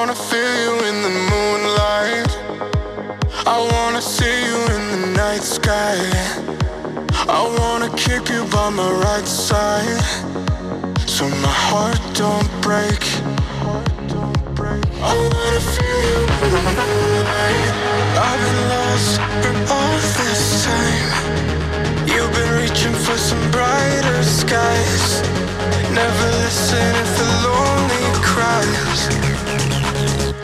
wanna feel you in the moonlight. I wanna see you in the night sky. I wanna keep you by my right side. So my heart don't break. I wanna feel you in the moonlight. I've been lost for all this time. You've been reaching for some brighter skies. Never listen if the lonely cries.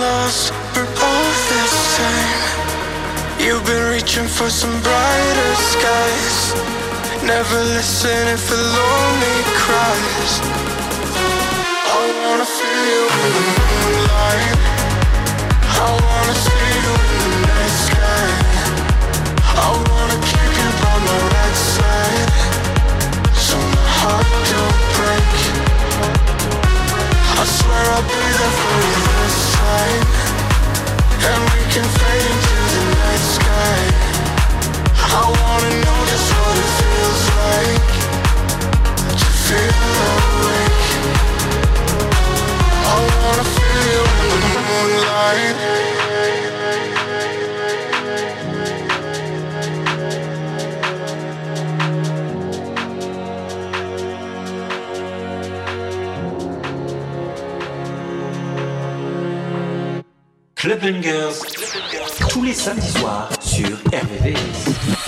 lost, we're both the same. You've been reaching for some brighter skies. Never listen if a lonely cries. I wanna feel you in the moonlight. I wanna see you in the night sky. I wanna keep you by my right side. So my heart don't break. I swear I'll be there for you this time. And we can fade into the night sky. I wanna know just what it feels like to feel awake. I wanna feel you in the moonlight. Club Bangers, tous les samedis soirs sur RVVS.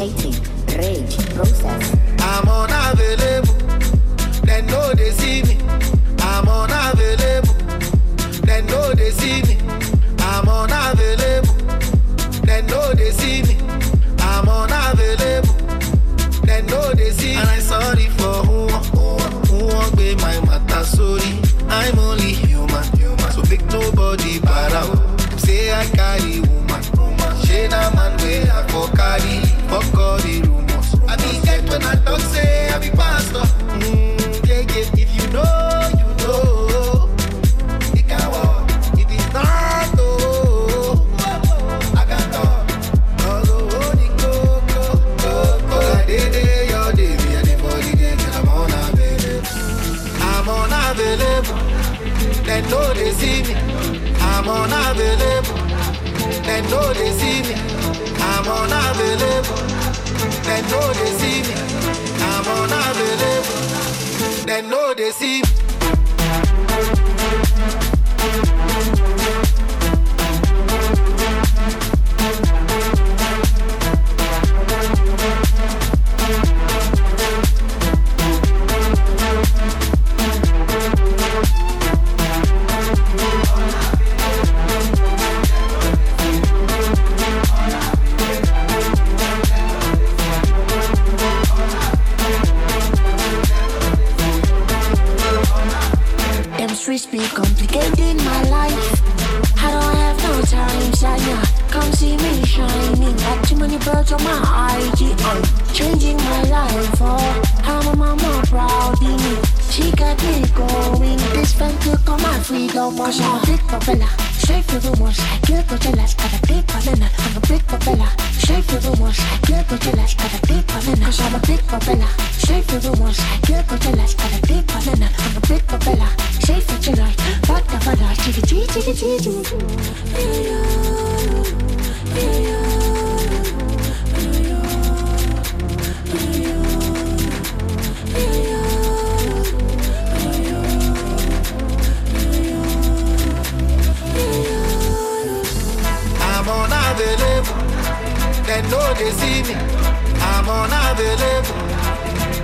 shaking, rage, process. I'm. They know they see me. I'm unavailable. They know they see me. I'm unavailable. They know they see me. tylko ma freedom Cause I'm a big papella, straight through the walls I get no jealous, got a big banana. I'm a big papella, straight through the walls I get no jealous, got a big banana. Cause I'm a big papella, straight through the walls I get no jealous, got a big banana. I'm a big papella, straight through the night But the fella, chicka chicka chicka chicka They know they see me. I'm unavailable.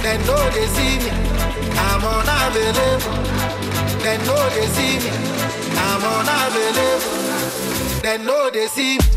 They know they see me. I'm unavailable. They know they see me. I'm unavailable. They know they see me.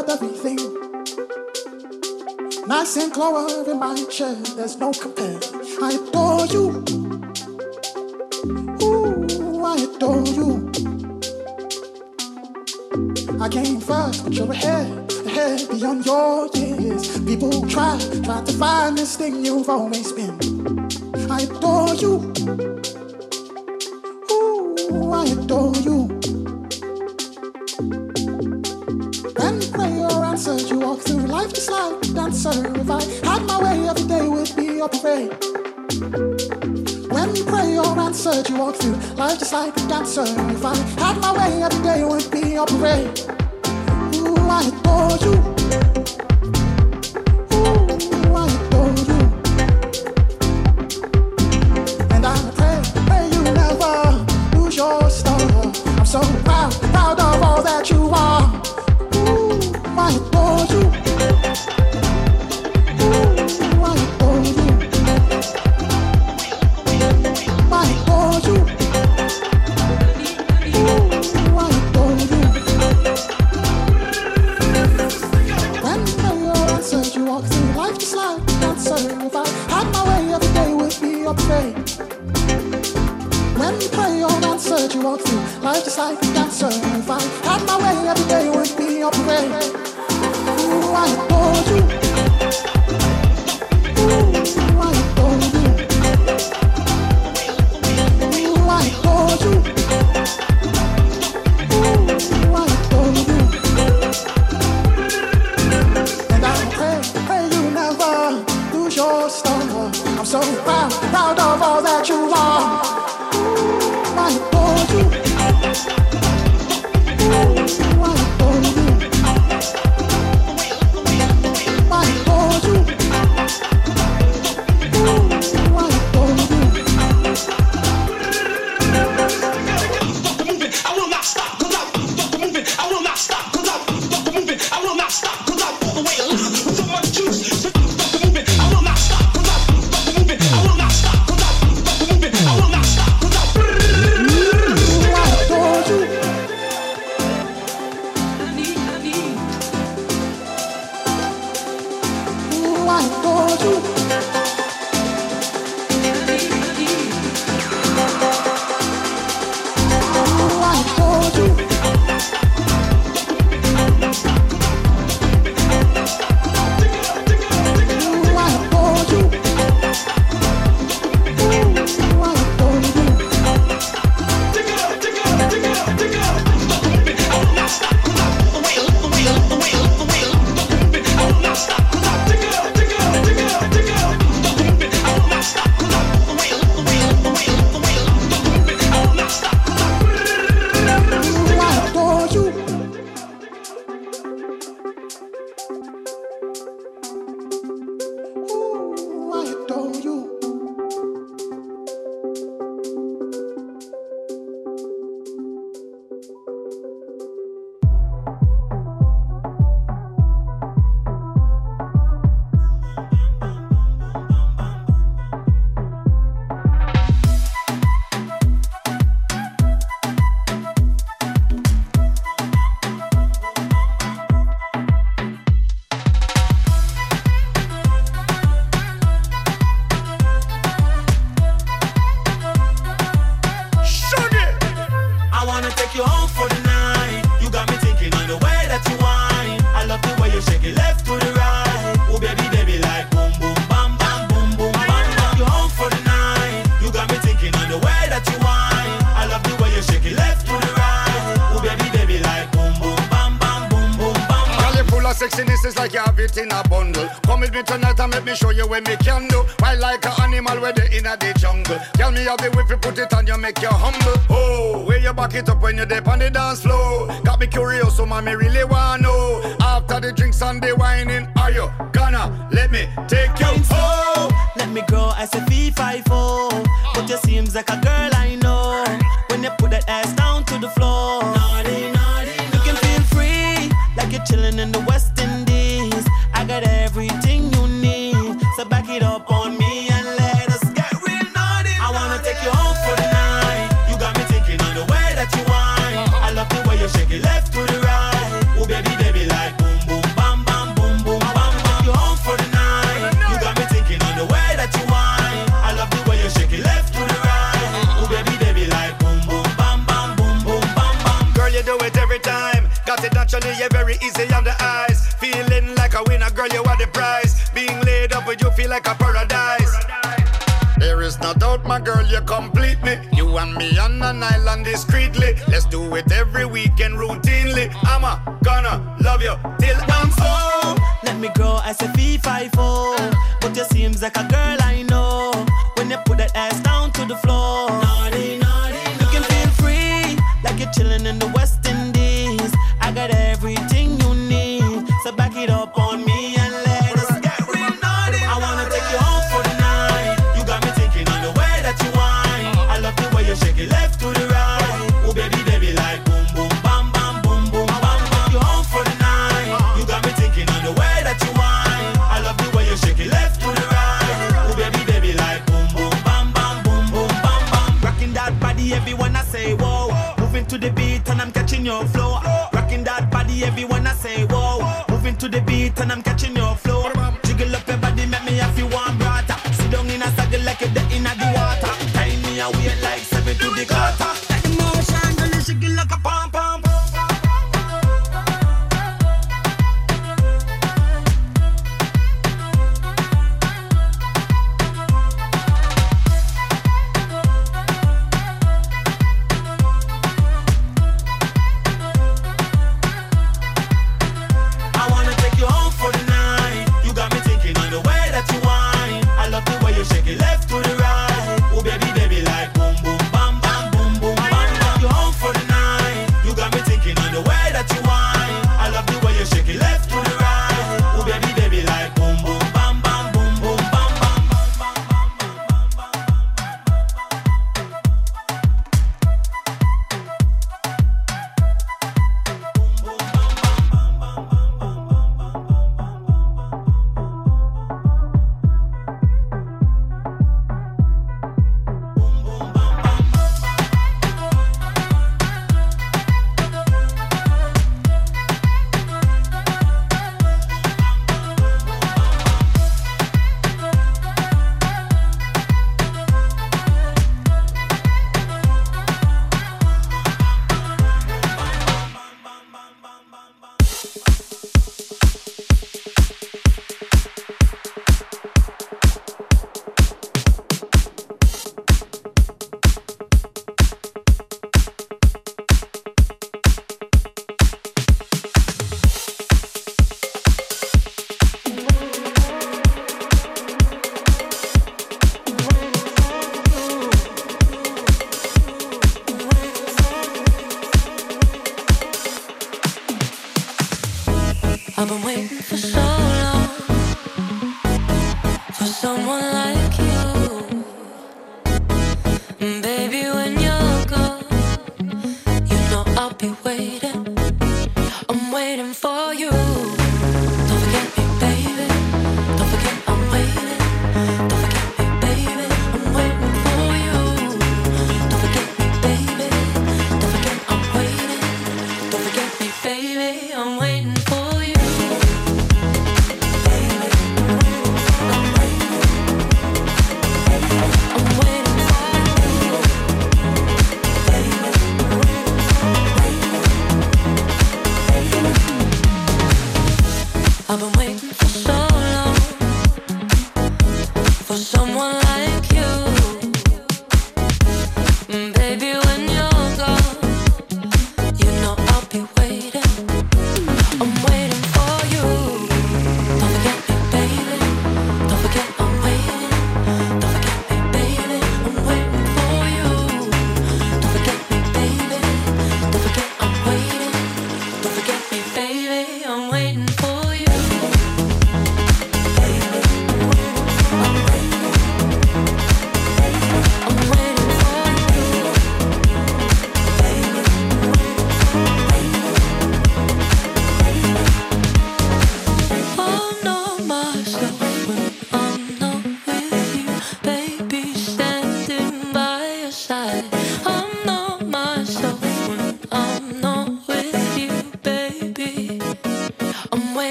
at everything. Nice and clover in my chair, there's no compare. I adore you. Ooh, I adore you. I came first, but you're ahead, ahead beyond your years. People try, try to find this thing you've always been. I adore you. Parade. When you pray or answer, you walk through life just like a dancer. If I had my way, every day would be a parade. Ooh, I adore you. five oh. But you seems like a girl I know. When you put that ass down to the floor, naughty, naughty, naughty. you can feel free like you're chilling in the West easy on the eyes. Feeling like a winner, girl, you are the prize. Being laid up with you feel like a paradise. There is no doubt, my girl, you complete me. You and me on an island discreetly. Let's do it every weekend routinely. I'm a gonna love you till I'm old. Let me grow as a V5 But you seems like a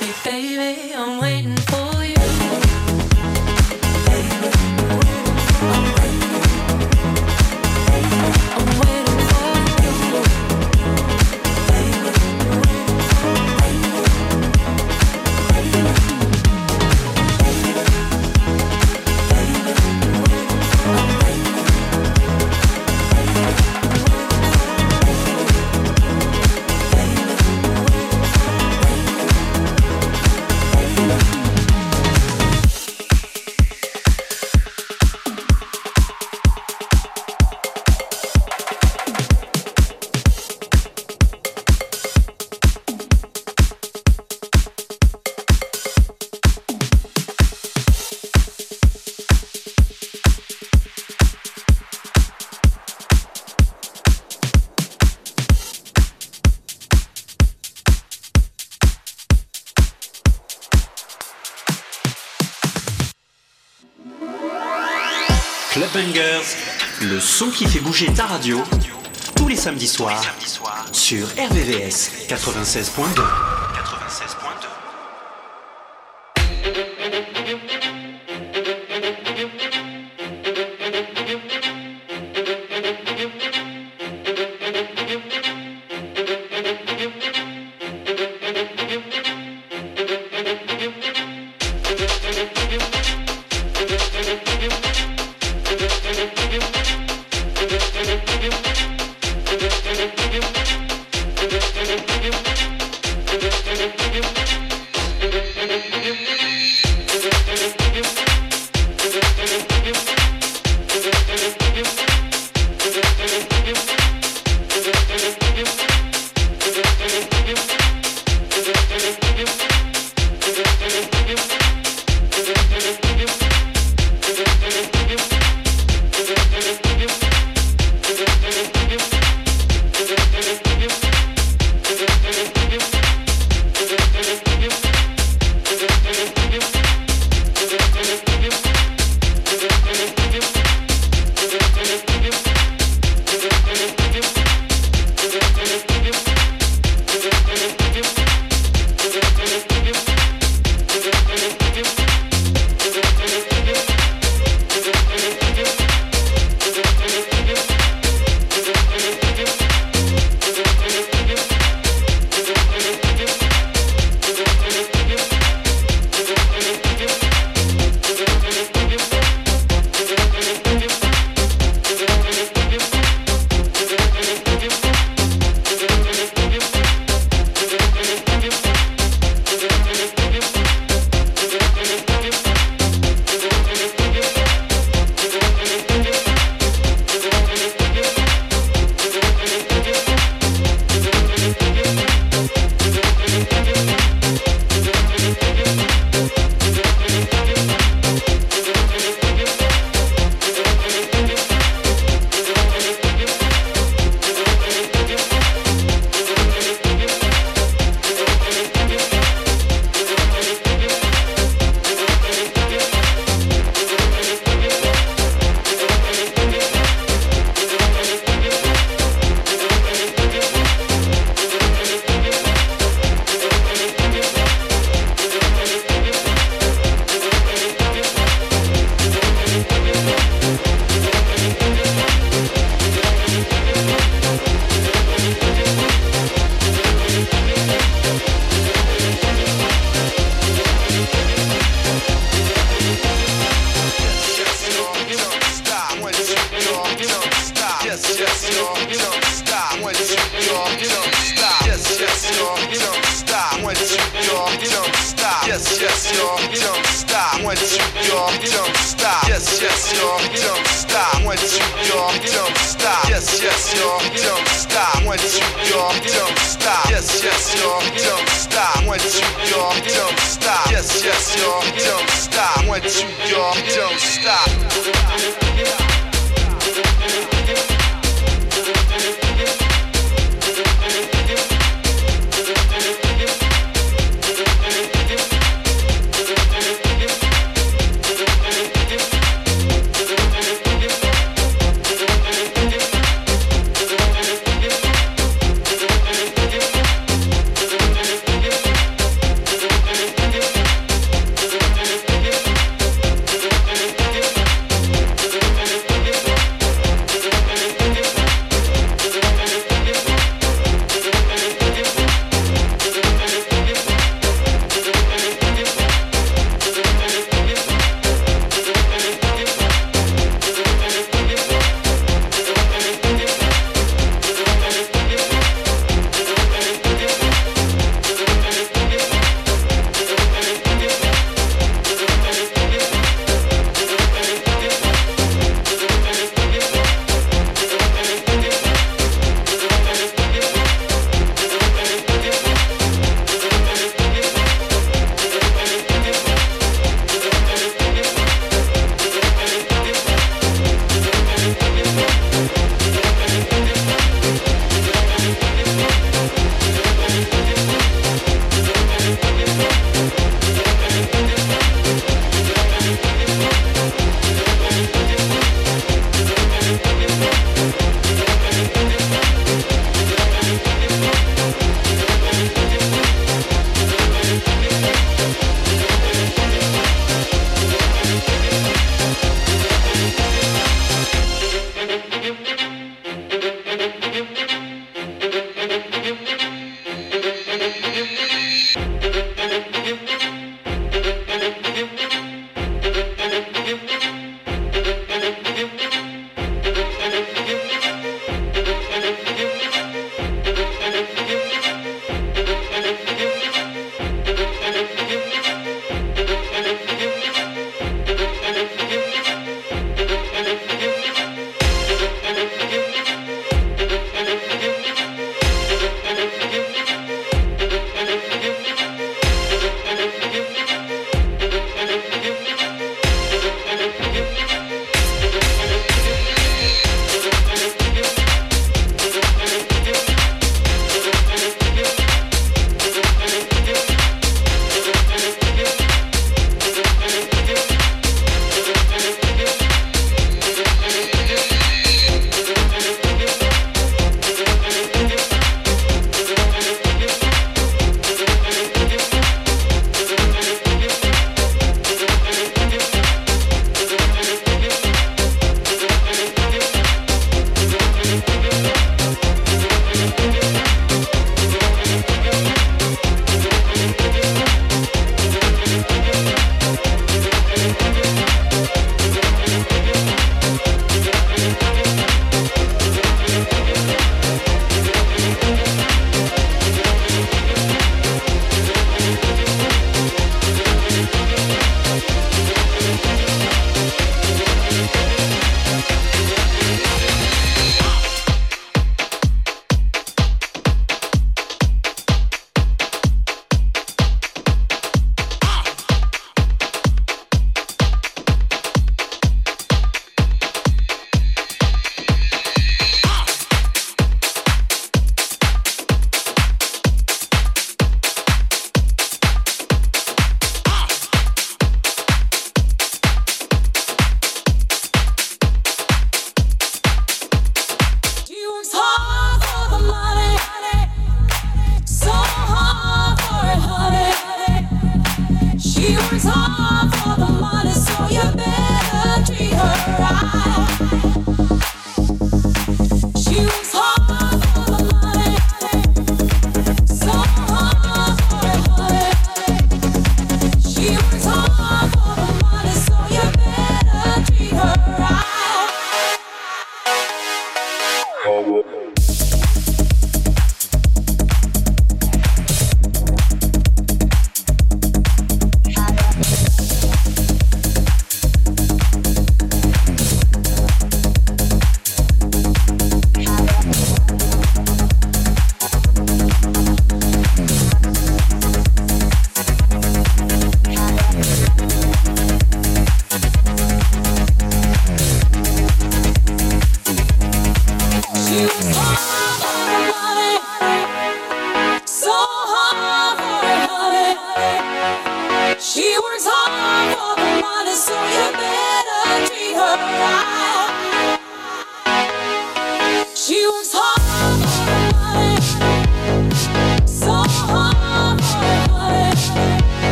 le bouger ta radio, tous les samedis soirs, sur RVVS 96.2.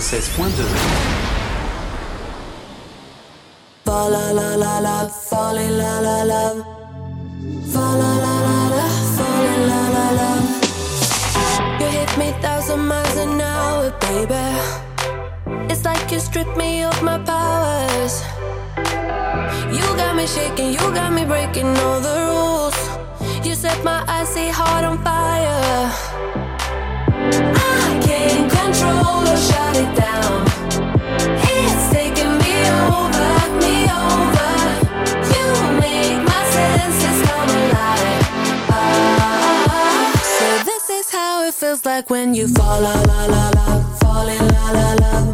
96.2. Fall la la la la, la la la la. You hit me thousand miles an hour, baby. It's like you stripped me of my powers. You got me shaking, you got me breaking all the rules. You set my icy heart on fire. Feels like when you fall, la la la la, fall, la la la la